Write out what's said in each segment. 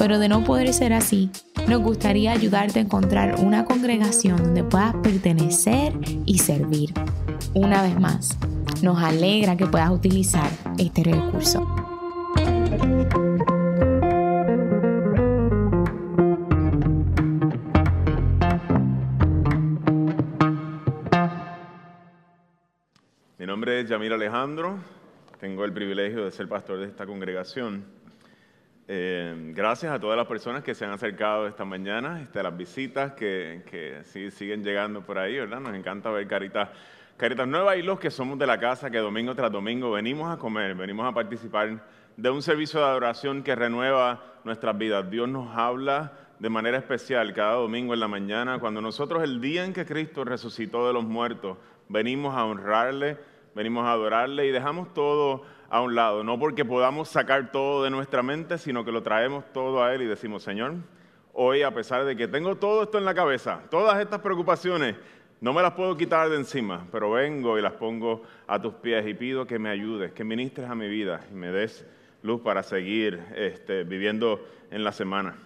pero de no poder ser así, nos gustaría ayudarte a encontrar una congregación donde puedas pertenecer y servir. Una vez más, nos alegra que puedas utilizar este recurso. Mi nombre es Yamir Alejandro, tengo el privilegio de ser pastor de esta congregación. Eh, gracias a todas las personas que se han acercado esta mañana, este, las visitas que, que sí, siguen llegando por ahí, ¿verdad? Nos encanta ver caritas, caritas nuevas y los que somos de la casa que domingo tras domingo venimos a comer, venimos a participar de un servicio de adoración que renueva nuestras vidas. Dios nos habla de manera especial cada domingo en la mañana, cuando nosotros el día en que Cristo resucitó de los muertos, venimos a honrarle, venimos a adorarle y dejamos todo a un lado, no porque podamos sacar todo de nuestra mente, sino que lo traemos todo a Él y decimos, Señor, hoy a pesar de que tengo todo esto en la cabeza, todas estas preocupaciones, no me las puedo quitar de encima, pero vengo y las pongo a tus pies y pido que me ayudes, que ministres a mi vida y me des luz para seguir este, viviendo en la semana.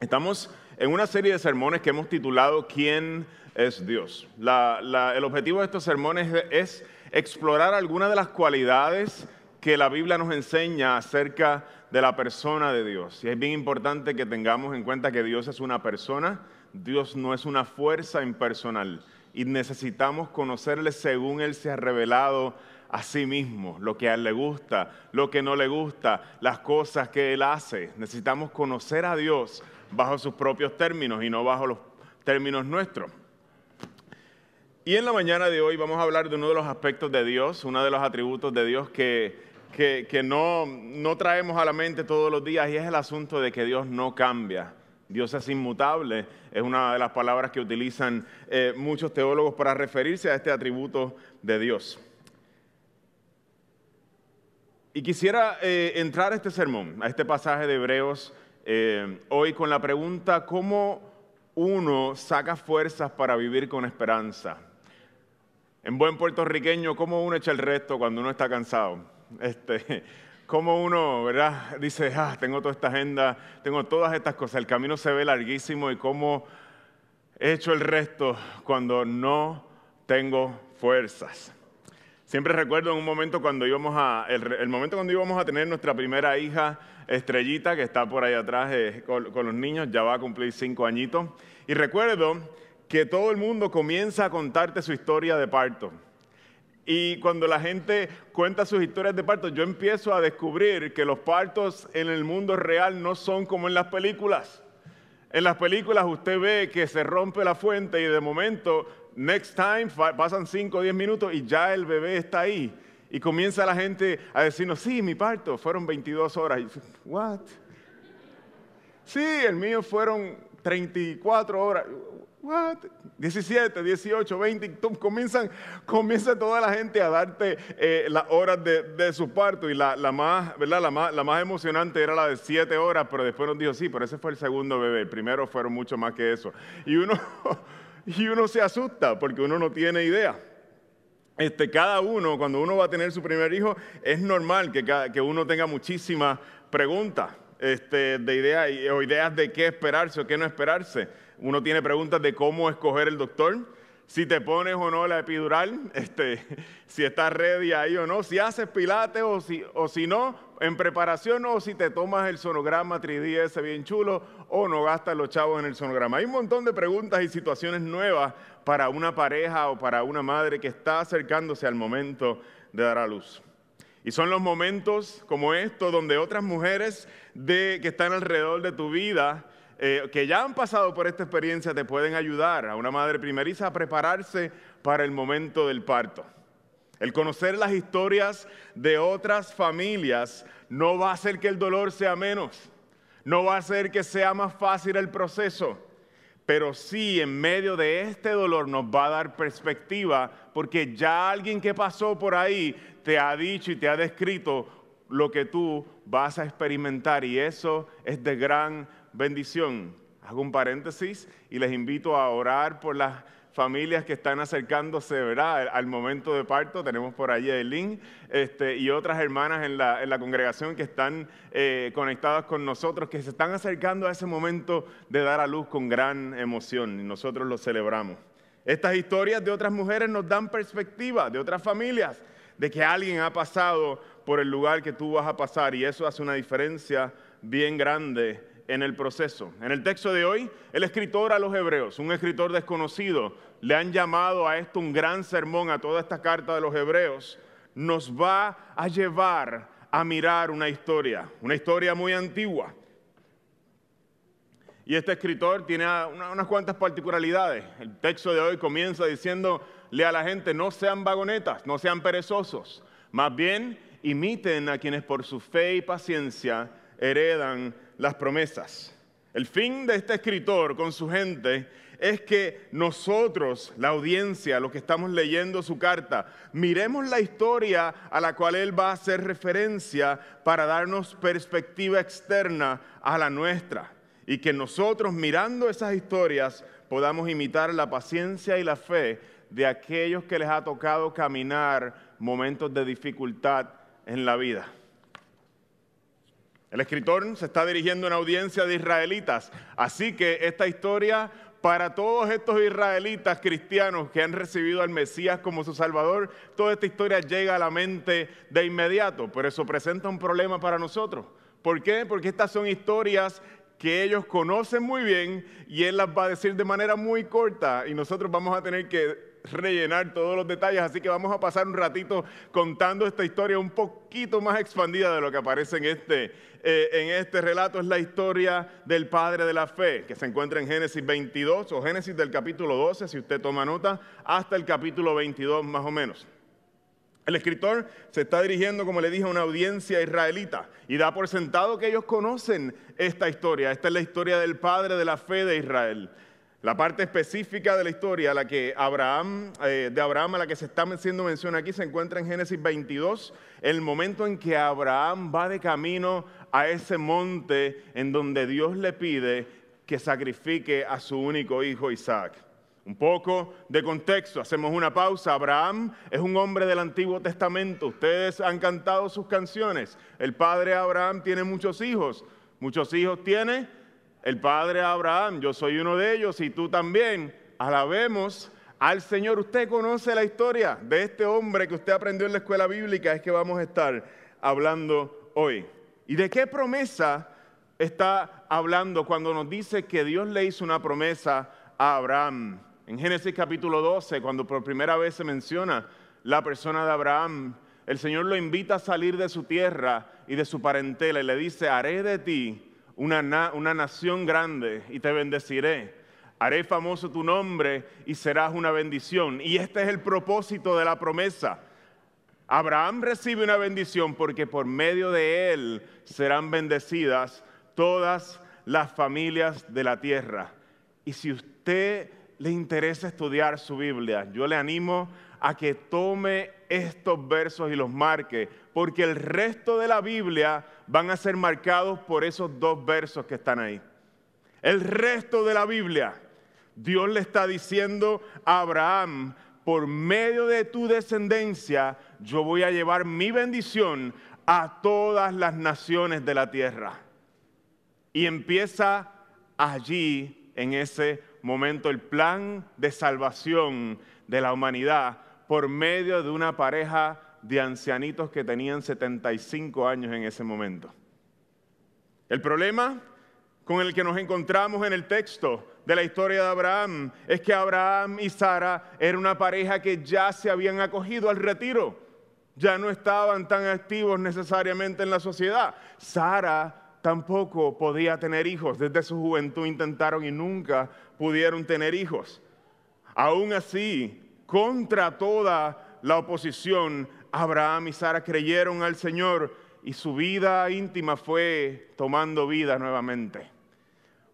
Estamos en una serie de sermones que hemos titulado ¿Quién es Dios? el objetivo de estos sermones es explorar algunas de las cualidades que la Biblia nos enseña acerca de la persona de Dios. Y es bien importante que tengamos en cuenta que Dios es una persona, Dios no es una fuerza impersonal. Y necesitamos conocerle según Él se ha revelado a sí mismo, lo que a Él le gusta, lo que no le gusta, las cosas que Él hace. Necesitamos conocer a Dios bajo sus propios términos y no bajo los términos nuestros. Y en la mañana de hoy vamos a hablar de uno de los aspectos de Dios, uno de los atributos de Dios que, que, no, no traemos a la mente todos los días y es el asunto de que Dios no cambia. Dios es inmutable, es una de las palabras que utilizan eh, muchos teólogos para referirse a este atributo de Dios. Y quisiera eh, entrar a este sermón, a este pasaje de Hebreos, eh, hoy con la pregunta, ¿cómo uno saca fuerzas para vivir con esperanza? En buen puertorriqueño, ¿cómo uno echa el resto cuando uno está cansado? Este, ¿Cómo uno, verdad? Dice, ah, tengo toda esta agenda, tengo todas estas cosas, el camino se ve larguísimo y cómo echo el resto cuando no tengo fuerzas. Siempre recuerdo en un momento cuando íbamos a, el, momento cuando íbamos a tener nuestra primera hija, Estrellita, que está por ahí atrás eh, con, con los niños, ya va a cumplir cinco añitos. Y recuerdo que todo el mundo comienza a contarte su historia de parto. Y cuando la gente cuenta sus historias de parto, yo empiezo a descubrir que los partos en el mundo real no son como en las películas. En las películas usted ve que se rompe la fuente y de momento, next time, pasan 5 o 10 minutos y ya el bebé está ahí. Y comienza la gente a decirnos, sí, mi parto fueron 22 horas. ¿What? Sí, el mío fueron 34 horas. What? 17, 18, 20, comienzan, comienza toda la gente a darte eh, las horas de, su parto y la, más, ¿verdad? La, más, la más emocionante era la de 7 horas, pero después nos dijo, sí, pero ese fue el segundo bebé, el primero fueron mucho más que eso. Y uno, y uno se asusta porque uno no tiene idea. Este, cada uno, cuando uno va a tener su primer hijo, es normal que, que uno tenga muchísimas preguntas este, de ideas o ideas de qué esperarse o qué no esperarse. Uno tiene preguntas de cómo escoger el doctor, si te pones o no la epidural, este, si estás ready ahí o no, si haces pilates o si, o si no, en preparación o si te tomas el sonograma 3D ese bien chulo o no gastas los chavos en el sonograma. Hay un montón de preguntas y situaciones nuevas para una pareja o para una madre que está acercándose al momento de dar a luz. Y son los momentos como estos donde otras mujeres de, que están alrededor de tu vida eh, que ya han pasado por esta experiencia te pueden ayudar a una madre primeriza a prepararse para el momento del parto. El conocer las historias de otras familias no va a hacer que el dolor sea menos, no va a hacer que sea más fácil el proceso, pero sí en medio de este dolor nos va a dar perspectiva, porque ya alguien que pasó por ahí te ha dicho y te ha descrito lo que tú vas a experimentar y eso es de gran bendición. Hago un paréntesis y les invito a orar por las familias que están acercándose ¿verdad? al momento de parto. Tenemos por allí a Eileen este, y otras hermanas en la, congregación que están eh, conectadas con nosotros, que se están acercando a ese momento de dar a luz con gran emoción y nosotros lo celebramos. Estas historias de otras mujeres nos dan perspectiva, de otras familias, de que alguien ha pasado por el lugar que tú vas a pasar y eso hace una diferencia bien grande en el proceso. En el texto de hoy, el escritor a los hebreos, un escritor desconocido, le han llamado a esto un gran sermón a toda esta carta de los hebreos, nos va a llevar a mirar una historia, una historia muy antigua. Y este escritor tiene unas cuantas particularidades. El texto de hoy comienza diciéndole a la gente, no sean vagonetas, no sean perezosos, más bien imiten a quienes por su fe y paciencia heredan las promesas. El fin de este escritor con su gente es que nosotros, la audiencia, los que estamos leyendo su carta, miremos la historia a la cual él va a hacer referencia para darnos perspectiva externa a la nuestra. Y que nosotros mirando esas historias podamos imitar la paciencia y la fe de aquellos que les ha tocado caminar momentos de dificultad en la vida. El escritor se está dirigiendo a una audiencia de israelitas, así que esta historia para todos estos israelitas cristianos que han recibido al Mesías como su Salvador, toda esta historia llega a la mente de inmediato, pero eso presenta un problema para nosotros. ¿Por qué? Porque estas son historias que ellos conocen muy bien y Él las va a decir de manera muy corta y nosotros vamos a tener que rellenar todos los detalles, así que vamos a pasar un ratito contando esta historia un poquito más expandida de lo que aparece en este, eh, en este relato. Es la historia del Padre de la Fe, que se encuentra en Génesis 22 o Génesis del capítulo 12, si usted toma nota, hasta el capítulo 22 más o menos. El escritor se está dirigiendo, como le dije, a una audiencia israelita y da por sentado que ellos conocen esta historia. Esta es la historia del Padre de la Fe de Israel. La parte específica de la historia, la que Abraham, eh, de Abraham a la que se está haciendo mención aquí, se encuentra en Génesis 22, el momento en que Abraham va de camino a ese monte en donde Dios le pide que sacrifique a su único hijo Isaac. Un poco de contexto, hacemos una pausa. Abraham es un hombre del Antiguo Testamento. Ustedes han cantado sus canciones. El padre Abraham tiene muchos hijos. Muchos hijos tiene el padre Abraham, yo soy uno de ellos y tú también. Alabemos al Señor. Usted conoce la historia de este hombre que usted aprendió en la escuela bíblica, es que vamos a estar hablando hoy. ¿Y de qué promesa está hablando cuando nos dice que Dios le hizo una promesa a Abraham? En Génesis capítulo 12, cuando por primera vez se menciona la persona de Abraham, el Señor lo invita a salir de su tierra y de su parentela y le dice, haré de ti una, nación grande y te bendeciré. Haré famoso tu nombre y serás una bendición. Y este es el propósito de la promesa. Abraham recibe una bendición porque por medio de él serán bendecidas todas las familias de la tierra. Y si usted le interesa estudiar su Biblia, yo le animo a que tome estos versos y los marque, porque el resto de la Biblia van a ser marcados por esos dos versos que están ahí. El resto de la Biblia, Dios le está diciendo a Abraham, por medio de tu descendencia, yo voy a llevar mi bendición a todas las naciones de la tierra. Y empieza allí, en ese momento, el plan de salvación de la humanidad por medio de una pareja de ancianitos que tenían 75 años en ese momento. El problema con el que nos encontramos en el texto de la historia de Abraham es que Abraham y Sara eran una pareja que ya se habían acogido al retiro, ya no estaban tan activos necesariamente en la sociedad. Sara tampoco podía tener hijos, desde su juventud intentaron y nunca pudieron tener hijos. Aún así, contra toda la oposición, Abraham y Sara creyeron al Señor y su vida íntima fue tomando vida nuevamente.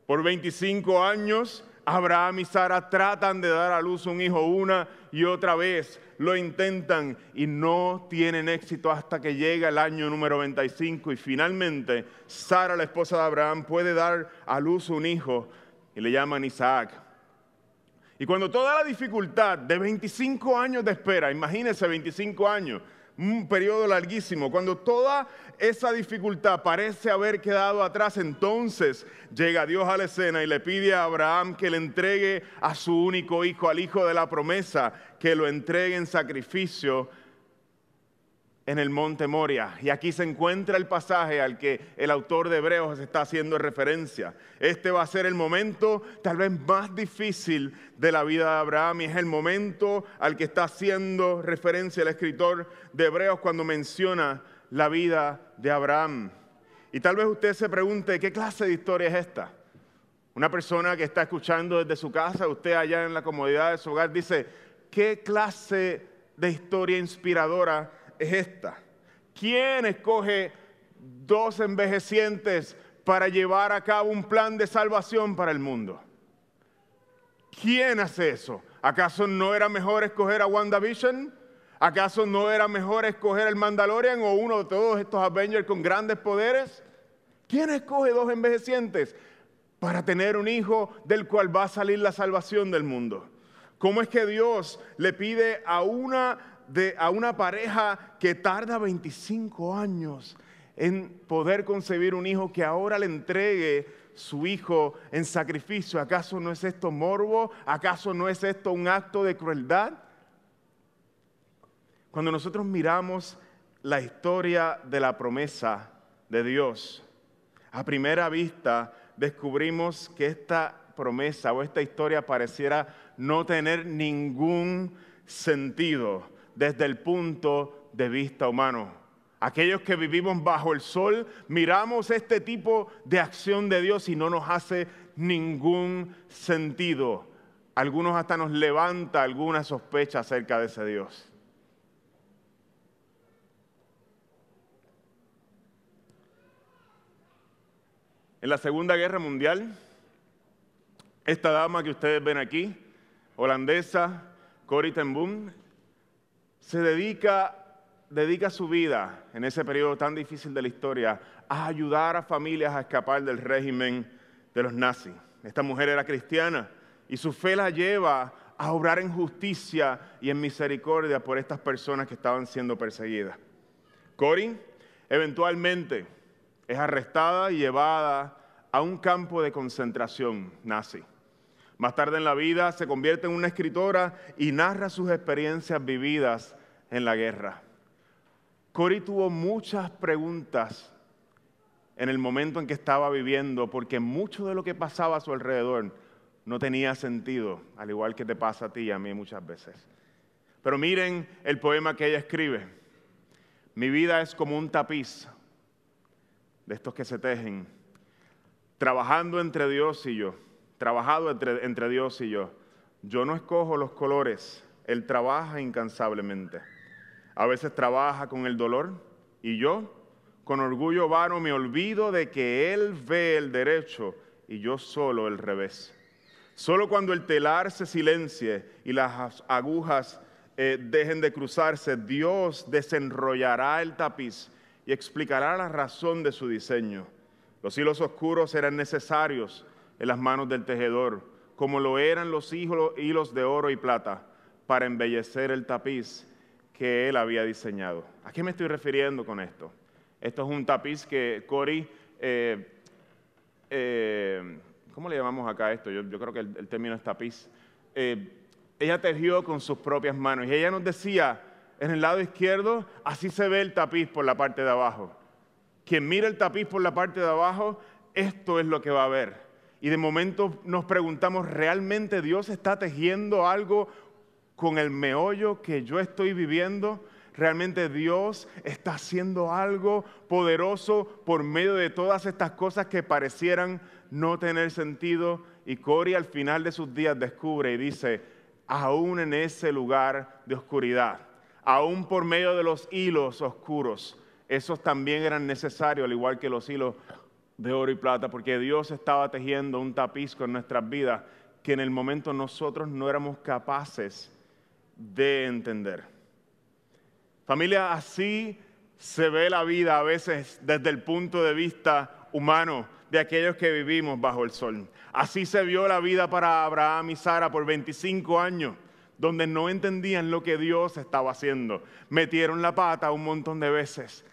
Por 25 años Abraham y Sara tratan de dar a luz un hijo una y otra vez, lo intentan y no tienen éxito hasta que llega el año número 95 y finalmente Sara, la esposa de Abraham, puede dar a luz un hijo y le llaman Isaac. Y cuando toda la dificultad de 25 años de espera, imagínense 25 años, un periodo larguísimo. Cuando toda esa dificultad parece haber quedado atrás, entonces llega Dios a la escena y le pide a Abraham que le entregue a su único hijo, al hijo de la promesa, que lo entregue en sacrificio en el monte Moria. Y aquí se encuentra el pasaje al que el autor de Hebreos está haciendo referencia. Este va a ser el momento tal vez más difícil de la vida de Abraham y es el momento al que está haciendo referencia el escritor de Hebreos cuando menciona la vida de Abraham. Y tal vez usted se pregunte, ¿qué clase de historia es esta? Una persona que está escuchando desde su casa, usted allá en la comodidad de su hogar, dice, ¿qué clase de historia inspiradora es esta. ¿Quién escoge dos envejecientes para llevar a cabo un plan de salvación para el mundo? ¿Quién hace eso? ¿Acaso no era mejor escoger a WandaVision? ¿Acaso no era mejor escoger el Mandalorian o uno de todos estos Avengers con grandes poderes? ¿Quién escoge dos envejecientes para tener un hijo del cual va a salir la salvación del mundo? ¿Cómo es que Dios le pide a una a una pareja que tarda 25 años en poder concebir un hijo que ahora le entregue su hijo en sacrificio. ¿Acaso no es esto morbo? ¿Acaso no es esto un acto de crueldad? Cuando nosotros miramos la historia de la promesa de Dios, a primera vista descubrimos que esta promesa o esta historia pareciera no tener ningún sentido desde el punto de vista humano. Aquellos que vivimos bajo el sol, miramos este tipo de acción de Dios y no nos hace ningún sentido. Algunos hasta nos levanta alguna sospecha acerca de ese Dios. En la Segunda Guerra Mundial, esta dama que ustedes ven aquí, holandesa, Corrie ten Boom, se dedica, su vida en ese periodo tan difícil de la historia a ayudar a familias a escapar del régimen de los nazis. Esta mujer era cristiana y su fe la lleva a obrar en justicia y en misericordia por estas personas que estaban siendo perseguidas. Corin eventualmente es arrestada y llevada a un campo de concentración nazi. Más tarde en la vida se convierte en una escritora y narra sus experiencias vividas en la guerra. Cory tuvo muchas preguntas en el momento en que estaba viviendo, porque mucho de lo que pasaba a su alrededor no tenía sentido, al igual que te pasa a ti y a mí muchas veces. Pero miren el poema que ella escribe. Mi vida es como un tapiz de estos que se tejen, trabajando entre Dios y yo trabajado entre, Dios y yo. Yo no escojo los colores, Él trabaja incansablemente. A veces trabaja con el dolor y yo, con orgullo vano, me olvido de que Él ve el derecho y yo solo el revés. Solo cuando el telar se silencie y las agujas eh, dejen de cruzarse, Dios desenrollará el tapiz y explicará la razón de su diseño. Los hilos oscuros eran necesarios en las manos del tejedor, como lo eran los hilos de oro y plata, para embellecer el tapiz que él había diseñado. ¿A qué me estoy refiriendo con esto? Esto es un tapiz que Cory, eh, eh, ¿cómo le llamamos acá esto? Yo, creo que el, término es tapiz. Eh, ella tejió con sus propias manos y ella nos decía, en el lado izquierdo, así se ve el tapiz por la parte de abajo. Quien mira el tapiz por la parte de abajo, esto es lo que va a ver y de momento nos preguntamos, ¿realmente Dios está tejiendo algo con el meollo que yo estoy viviendo? ¿Realmente Dios está haciendo algo poderoso por medio de todas estas cosas que parecieran no tener sentido? Y Cori al final de sus días descubre y dice, aún en ese lugar de oscuridad, aún por medio de los hilos oscuros, esos también eran necesarios, al igual que los hilos de oro y plata, porque Dios estaba tejiendo un tapiz con nuestras vidas que en el momento nosotros no éramos capaces de entender. Familia, así se ve la vida a veces desde el punto de vista humano de aquellos que vivimos bajo el sol. Así se vio la vida para Abraham y Sara por 25 años, donde no entendían lo que Dios estaba haciendo. Metieron la pata un montón de veces.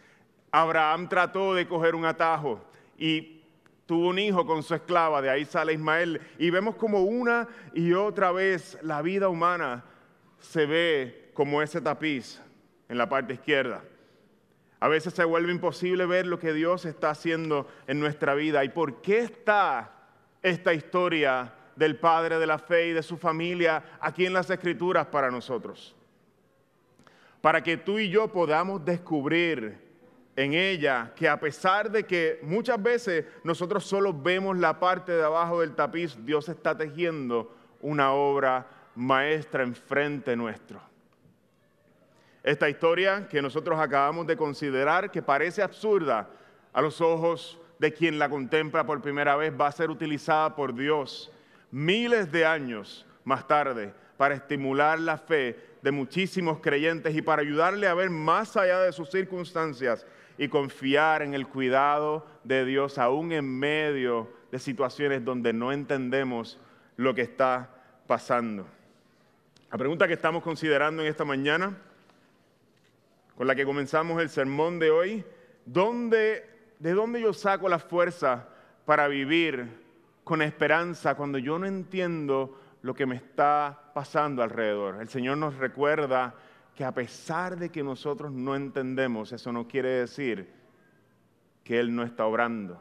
Abraham trató de coger un atajo y tuvo un hijo con su esclava, de ahí sale Ismael. Y vemos como una y otra vez la vida humana se ve como ese tapiz en la parte izquierda. A veces se vuelve imposible ver lo que Dios está haciendo en nuestra vida. ¿Y por qué está esta historia del Padre de la fe y de su familia aquí en las Escrituras para nosotros? Para que tú y yo podamos descubrir en ella que a pesar de que muchas veces nosotros solo vemos la parte de abajo del tapiz, Dios está tejiendo una obra maestra enfrente nuestro. Esta historia que nosotros acabamos de considerar, que parece absurda a los ojos de quien la contempla por primera vez, va a ser utilizada por Dios miles de años más tarde para estimular la fe de muchísimos creyentes y para ayudarle a ver más allá de sus circunstancias y confiar en el cuidado de Dios aún en medio de situaciones donde no entendemos lo que está pasando. La pregunta que estamos considerando en esta mañana con la que comenzamos el sermón de hoy, ¿de dónde yo saco la fuerza para vivir con esperanza cuando yo no entiendo lo que me está pasando alrededor? El Señor nos recuerda que a pesar de que nosotros no entendemos, eso no quiere decir que Él no está obrando.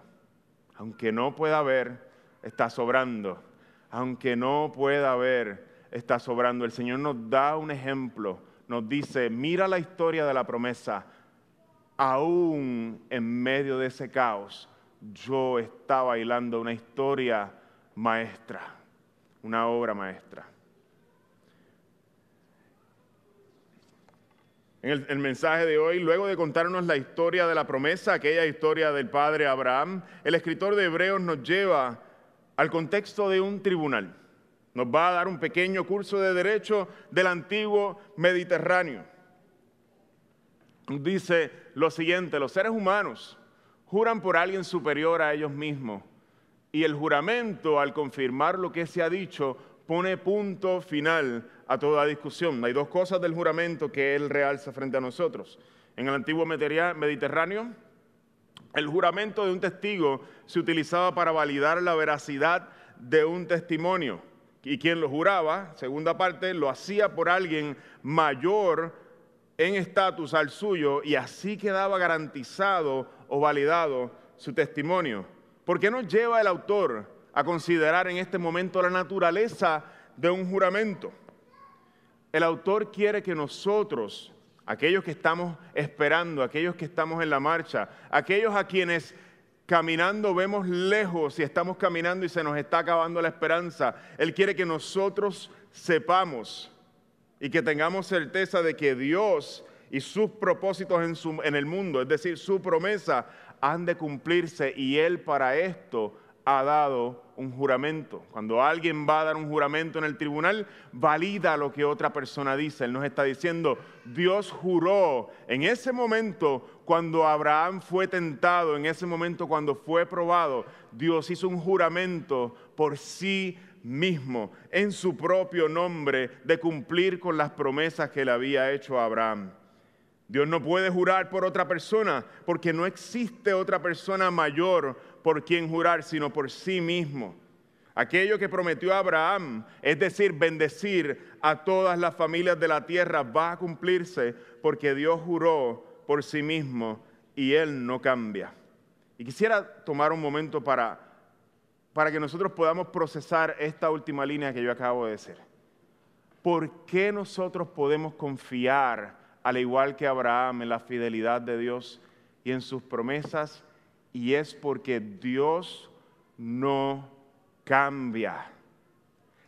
Aunque no pueda ver, está sobrando. Aunque no pueda ver, está sobrando. El Señor nos da un ejemplo nos dice, mira la historia de la promesa, aún en medio de ese caos, yo estaba bailando una historia maestra, una obra maestra. En el, el, mensaje de hoy, luego de contarnos la historia de la promesa, aquella historia del padre Abraham, el escritor de Hebreos nos lleva al contexto de un tribunal. Nos va a dar un pequeño curso de derecho del antiguo Mediterráneo. Dice lo siguiente, los seres humanos juran por alguien superior a ellos mismos y el juramento al confirmar lo que se ha dicho pone punto final a toda discusión. Hay dos cosas del juramento que él realza frente a nosotros. En el antiguo Mediterráneo, el juramento de un testigo se utilizaba para validar la veracidad de un testimonio y quien lo juraba, segunda parte, lo hacía por alguien mayor en estatus al suyo y así quedaba garantizado o validado su testimonio. ¿Por qué nos lleva el autor a considerar en este momento la naturaleza de un juramento? El autor quiere que nosotros, aquellos que estamos esperando, aquellos que estamos en la marcha, aquellos a quienes caminando vemos lejos y estamos caminando y se nos está acabando la esperanza. Él quiere que nosotros sepamos y que tengamos certeza de que Dios y sus propósitos en, en el mundo, es decir, su promesa, han de cumplirse y Él para esto ha dado un juramento. Cuando alguien va a dar un juramento en el tribunal, valida lo que otra persona dice. Él nos está diciendo, Dios juró en ese momento cuando Abraham fue tentado, en ese momento cuando fue probado, Dios hizo un juramento por sí mismo, en su propio nombre, de cumplir con las promesas que le había hecho a Abraham. Dios no puede jurar por otra persona porque no existe otra persona mayor por quien jurar, sino por sí mismo. Aquello que prometió Abraham, es decir, bendecir a todas las familias de la tierra, va a cumplirse porque Dios juró por sí mismo y Él no cambia. Y quisiera tomar un momento para, para que nosotros podamos procesar esta última línea que yo acabo de decir. ¿Por qué nosotros podemos confiar, al igual que Abraham, en la fidelidad de Dios y en sus promesas? Y es porque Dios no cambia.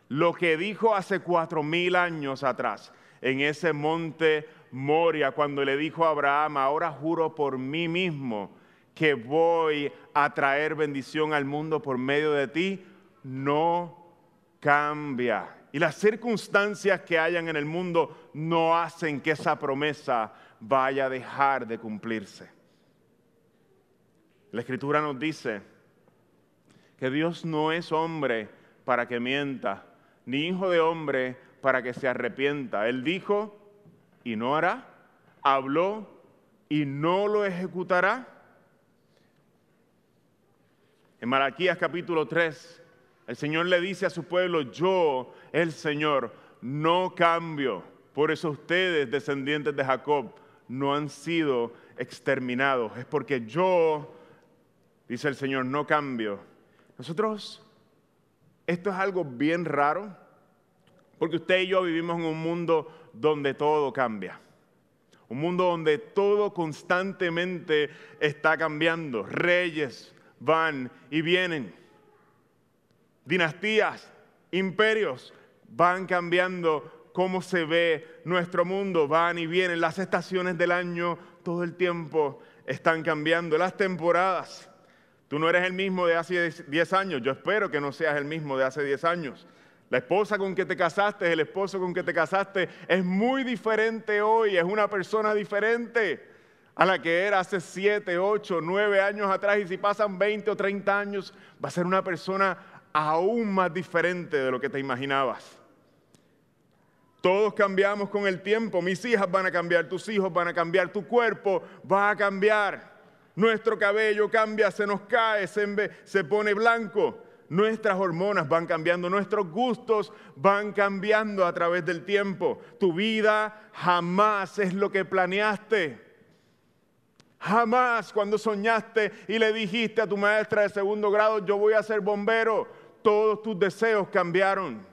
Lo que dijo hace cuatro mil años atrás, en ese monte Moria, cuando le dijo a Abraham, ahora juro por mí mismo que voy a traer bendición al mundo por medio de ti, no cambia. Y las circunstancias que hayan en el mundo no hacen que esa promesa vaya a dejar de cumplirse. La escritura nos dice que Dios no es hombre para que mienta, ni hijo de hombre para que se arrepienta. Él dijo y no hará, habló y no lo ejecutará. En Malaquías capítulo 3, el Señor le dice a su pueblo, yo, el Señor, no cambio. Por eso ustedes, descendientes de Jacob, no han sido exterminados. Es porque yo, dice el Señor, no cambio. Nosotros, esto es algo bien raro, porque usted y yo vivimos en un mundo donde todo cambia. Un mundo donde todo constantemente está cambiando. Reyes van y vienen. Dinastías, imperios van cambiando cómo se ve nuestro mundo. Van y vienen. Las estaciones del año todo el tiempo están cambiando. Las temporadas. Tú no eres el mismo de hace 10 años. Yo espero que no seas el mismo de hace 10 años. La esposa con que te casaste, el esposo con que te casaste, es muy diferente hoy, es una persona diferente a la que era hace 7, 8, 9 años atrás. Y si pasan 20 o 30 años, va a ser una persona aún más diferente de lo que te imaginabas. Todos cambiamos con el tiempo. Mis hijas van a cambiar, tus hijos van a cambiar, tu cuerpo va a cambiar. Nuestro cabello cambia, se nos cae, se, pone blanco. Nuestras hormonas van cambiando, nuestros gustos van cambiando a través del tiempo. Tu vida jamás es lo que planeaste. Jamás cuando soñaste y le dijiste a tu maestra de segundo grado, yo voy a ser bombero, todos tus deseos cambiaron.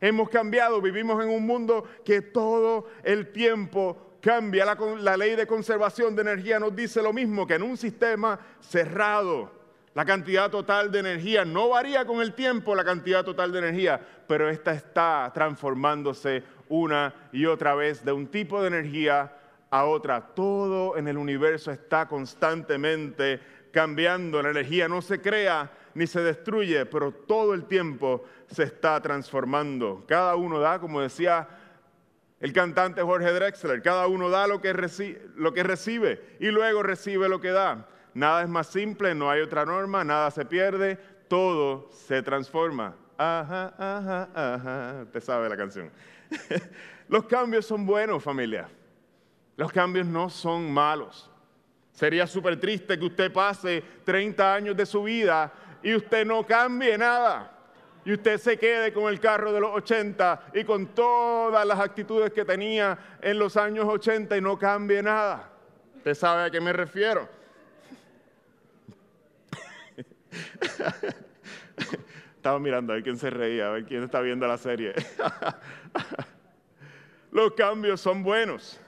Hemos cambiado, vivimos en un mundo que todo el tiempo cambia. La, la ley de conservación de energía nos dice lo mismo, que en un sistema cerrado la cantidad total de energía no varía con el tiempo, la cantidad total de energía, pero esta está transformándose una y otra vez de un tipo de energía a otra. Todo en el universo está constantemente cambiando. La energía no se crea ni se destruye, pero todo el tiempo se está transformando. Cada uno da, como decía el cantante Jorge Drexler, cada uno da lo que, lo que recibe y luego recibe lo que da nada es más simple, no hay otra norma, nada se pierde, todo se transforma. Ajá, ajá, ajá. Usted sabe la canción. Los cambios son buenos, familia. Los cambios no son malos. Sería súper triste que usted pase 30 años de su vida y usted no cambie nada. Y usted se quede con el carro de los 80 y con todas las actitudes que tenía en los años 80 y no cambie nada. Usted sabe a qué me refiero. Estaba mirando a ver quién se reía, a ver quién está viendo la serie. Los cambios son buenos,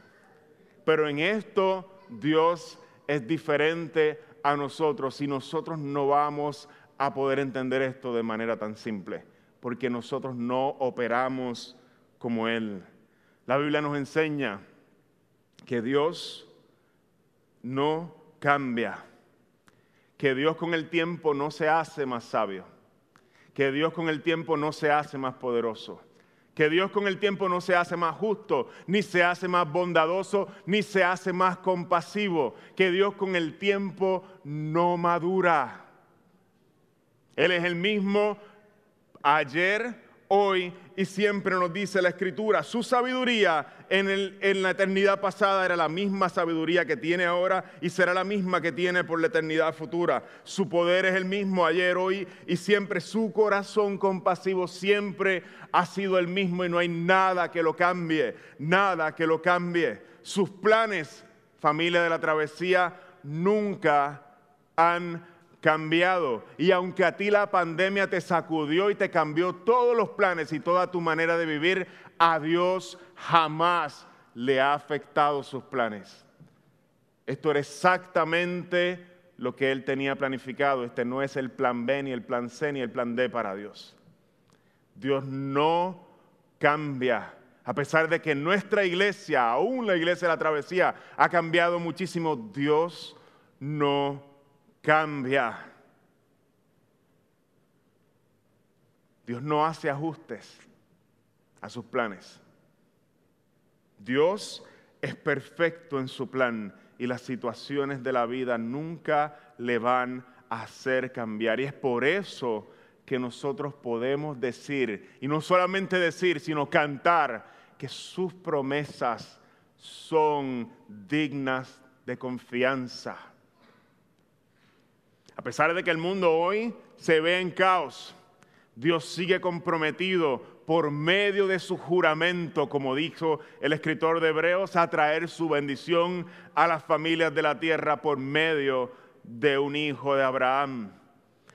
pero en esto Dios es diferente a nosotros y nosotros no vamos a poder entender esto de manera tan simple, porque nosotros no operamos como Él. La Biblia nos enseña que Dios no cambia que Dios con el tiempo no se hace más sabio, que Dios con el tiempo no se hace más poderoso, que Dios con el tiempo no se hace más justo, ni se hace más bondadoso, ni se hace más compasivo, que Dios con el tiempo no madura. Él es el mismo ayer, hoy y siempre nos dice la escritura. Su sabiduría en, la eternidad pasada era la misma sabiduría que tiene ahora y será la misma que tiene por la eternidad futura. Su poder es el mismo ayer, hoy y siempre. Su corazón compasivo siempre ha sido el mismo y no hay nada que lo cambie, nada que lo cambie. Sus planes, familia de la travesía, nunca han cambiado. Y aunque a ti la pandemia te sacudió y te cambió todos los planes y toda tu manera de vivir, a Dios jamás le ha afectado sus planes. Esto era exactamente lo que Él tenía planificado. Este no es el plan B, ni el plan C, ni el plan D para Dios. Dios no cambia. A pesar de que nuestra iglesia, aún la iglesia de la travesía, ha cambiado muchísimo, Dios no cambia. Dios no hace ajustes a sus planes. Dios es perfecto en su plan y las situaciones de la vida nunca le van a hacer cambiar. Y es por eso que nosotros podemos decir, y no solamente decir, sino cantar, que sus promesas son dignas de confianza. A pesar de que el mundo hoy se ve en caos, Dios sigue comprometido por medio de su juramento, como dijo el escritor de Hebreos, a traer su bendición a las familias de la tierra por medio de un hijo de Abraham.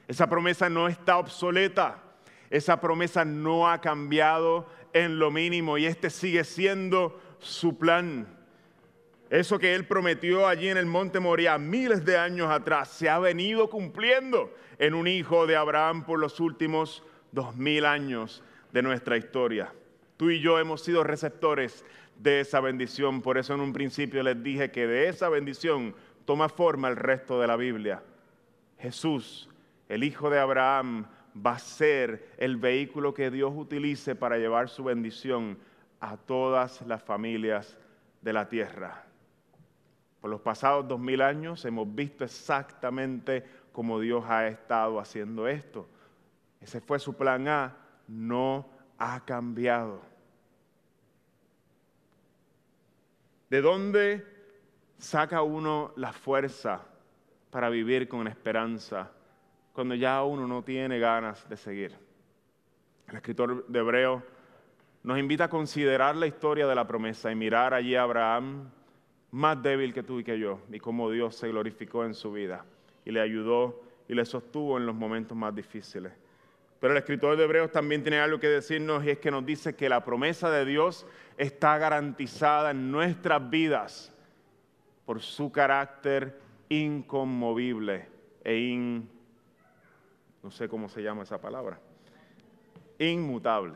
Esa promesa no está obsoleta, esa promesa no ha cambiado en lo mínimo y este sigue siendo su plan. Eso que él prometió allí en el monte Moria miles de años atrás se ha venido cumpliendo en un hijo de Abraham por los últimos dos mil años de nuestra historia. Tú y yo hemos sido receptores de esa bendición, por eso en un principio les dije que de esa bendición toma forma el resto de la Biblia. Jesús, el hijo de Abraham, va a ser el vehículo que Dios utilice para llevar su bendición a todas las familias de la tierra. Por los pasados dos mil años hemos visto exactamente cómo Dios ha estado haciendo esto. Ese fue su plan A, no ha cambiado. ¿De dónde saca uno la fuerza para vivir con esperanza cuando ya uno no tiene ganas de seguir? El escritor de Hebreo nos invita a considerar la historia de la promesa y mirar allí a Abraham más débil que tú y que yo, y cómo Dios se glorificó en su vida y le ayudó y le sostuvo en los momentos más difíciles. Pero el escritor de Hebreos también tiene algo que decirnos y es que nos dice que la promesa de Dios está garantizada en nuestras vidas por su carácter inconmovible e in, no sé cómo se llama esa palabra, inmutable.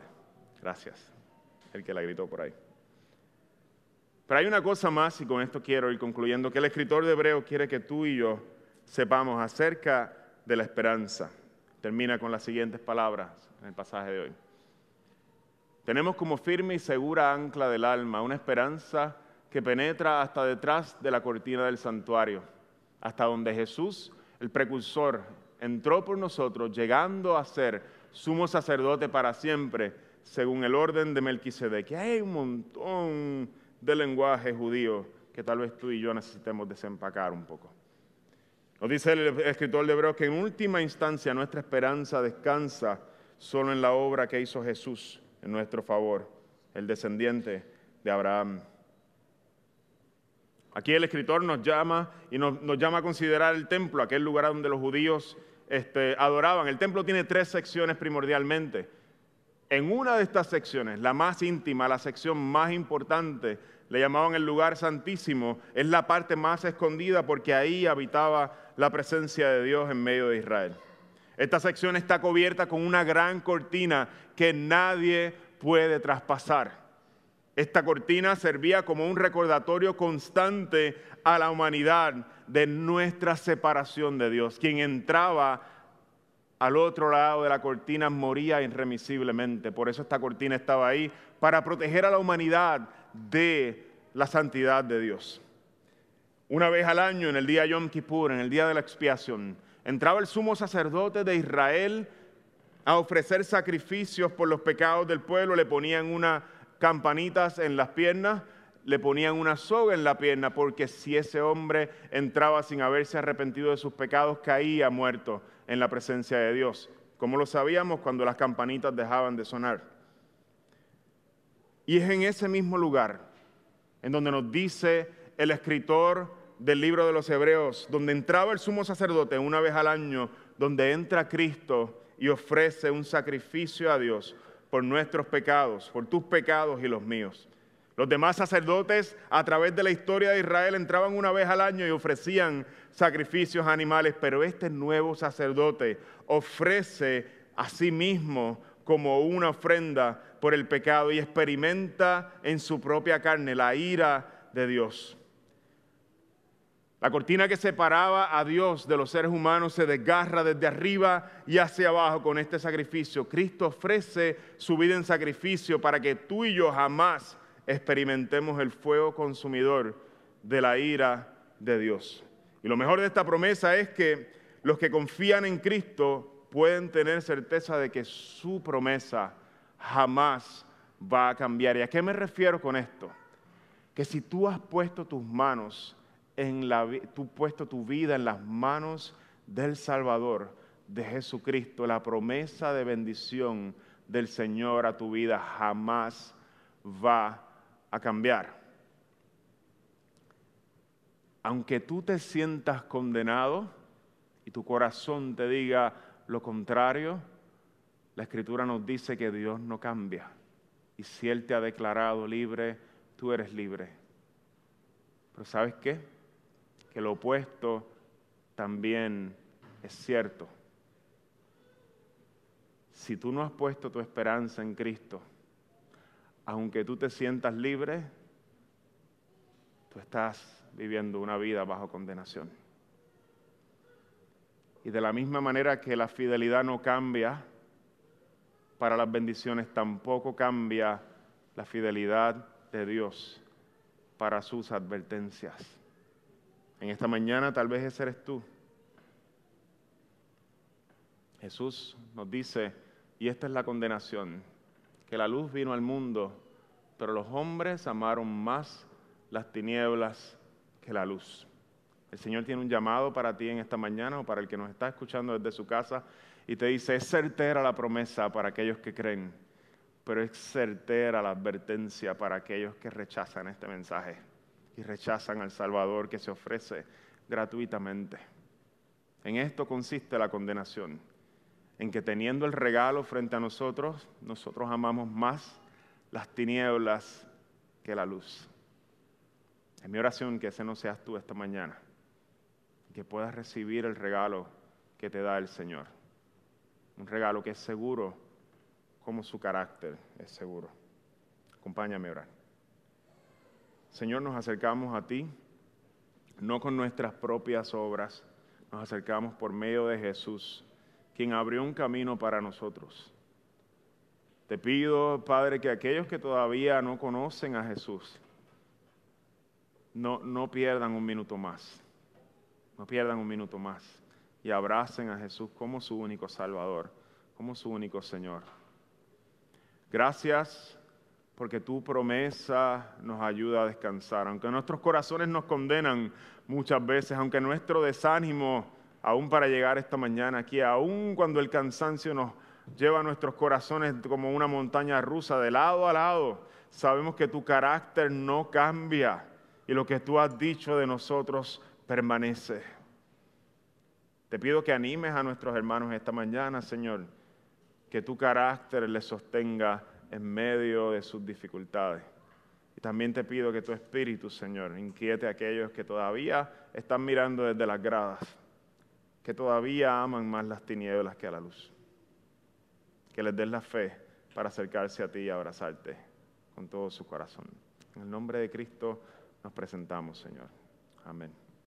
Gracias, el que la gritó por ahí. Pero hay una cosa más, y con esto quiero ir concluyendo, que el escritor de Hebreo quiere que tú y yo sepamos acerca de la esperanza. Termina con las siguientes palabras en el pasaje de hoy. Tenemos como firme y segura ancla del alma una esperanza que penetra hasta detrás de la cortina del santuario, hasta donde Jesús, el precursor, entró por nosotros, llegando a ser sumo sacerdote para siempre, según el orden de Melquisedec. Hay un montón del lenguaje judío que tal vez tú y yo necesitemos desempacar un poco. Nos dice el escritor de Hebreos que en última instancia nuestra esperanza descansa solo en la obra que hizo Jesús en nuestro favor, el descendiente de Abraham. Aquí el escritor nos llama y nos, llama a considerar el templo, aquel lugar donde los judíos este, adoraban. El templo tiene tres secciones primordialmente. En una de estas secciones, la más íntima, la sección más importante, le llamaban el lugar santísimo, es la parte más escondida porque ahí habitaba la presencia de Dios en medio de Israel. Esta sección está cubierta con una gran cortina que nadie puede traspasar. Esta cortina servía como un recordatorio constante a la humanidad de nuestra separación de Dios. Quien entraba al otro lado de la cortina moría irremisiblemente. Por eso esta cortina estaba ahí, para proteger a la humanidad de la santidad de Dios. Una vez al año, en el día Yom Kippur, en el día de la expiación, entraba el sumo sacerdote de Israel a ofrecer sacrificios por los pecados del pueblo, le ponían unas campanitas en las piernas, le ponían una soga en la pierna, porque si ese hombre entraba sin haberse arrepentido de sus pecados, caía muerto en la presencia de Dios, como lo sabíamos cuando las campanitas dejaban de sonar. Y es en ese mismo lugar en donde nos dice el escritor del libro de los Hebreos, donde entraba el sumo sacerdote una vez al año, donde entra Cristo y ofrece un sacrificio a Dios por nuestros pecados, por tus pecados y los míos. Los demás sacerdotes a través de la historia de Israel entraban una vez al año y ofrecían sacrificios animales, pero este nuevo sacerdote ofrece a sí mismo como una ofrenda por el pecado y experimenta en su propia carne la ira de Dios. La cortina que separaba a Dios de los seres humanos se desgarra desde arriba y hacia abajo con este sacrificio. Cristo ofrece su vida en sacrificio para que tú y yo jamás experimentemos el fuego consumidor de la ira de Dios. Y lo mejor de esta promesa es que los que confían en Cristo pueden tener certeza de que su promesa jamás va a cambiar. ¿Y a qué me refiero con esto? Que si tú has puesto tus manos en la, tú puesto tu vida en las manos del Salvador, de Jesucristo, la promesa de bendición del Señor a tu vida jamás va a cambiar. Aunque tú te sientas condenado y tu corazón te diga lo contrario, la Escritura nos dice que Dios no cambia. Y si Él te ha declarado libre, tú eres libre. Pero ¿sabes qué? que lo opuesto también es cierto. Si tú no has puesto tu esperanza en Cristo, aunque tú te sientas libre, tú estás viviendo una vida bajo condenación. Y de la misma manera que la fidelidad no cambia para las bendiciones, tampoco cambia la fidelidad de Dios para sus advertencias. En esta mañana tal vez ese eres tú. Jesús nos dice, y esta es la condenación, que la luz vino al mundo, pero los hombres amaron más las tinieblas que la luz. El Señor tiene un llamado para ti en esta mañana o para el que nos está escuchando desde su casa y te dice, es certera la promesa para aquellos que creen, pero es certera la advertencia para aquellos que rechazan este mensaje y rechazan al Salvador que se ofrece gratuitamente. En esto consiste la condenación, en que teniendo el regalo frente a nosotros, nosotros amamos más las tinieblas que la luz. Es mi oración que ese no seas tú esta mañana, que puedas recibir el regalo que te da el Señor. Un regalo que es seguro como su carácter es seguro. Acompáñame a orar. Señor, nos acercamos a ti, no con nuestras propias obras, nos acercamos por medio de Jesús, quien abrió un camino para nosotros. Te pido, Padre, que aquellos que todavía no conocen a Jesús, no, no pierdan un minuto más, no pierdan un minuto más y abracen a Jesús como su único Salvador, como su único Señor. Gracias porque tu promesa nos ayuda a descansar. Aunque nuestros corazones nos condenan muchas veces, aunque nuestro desánimo, aún para llegar esta mañana aquí, aún cuando el cansancio nos lleva a nuestros corazones como una montaña rusa de lado a lado, sabemos que tu carácter no cambia y lo que tú has dicho de nosotros permanece. Te pido que animes a nuestros hermanos esta mañana, Señor, que tu carácter les sostenga en medio de sus dificultades. Y también te pido que tu Espíritu, Señor, inquiete a aquellos que todavía están mirando desde las gradas, que todavía aman más las tinieblas que a la luz. Que les des la fe para acercarse a ti y abrazarte con todo su corazón. En el nombre de Cristo nos presentamos, Señor. Amén.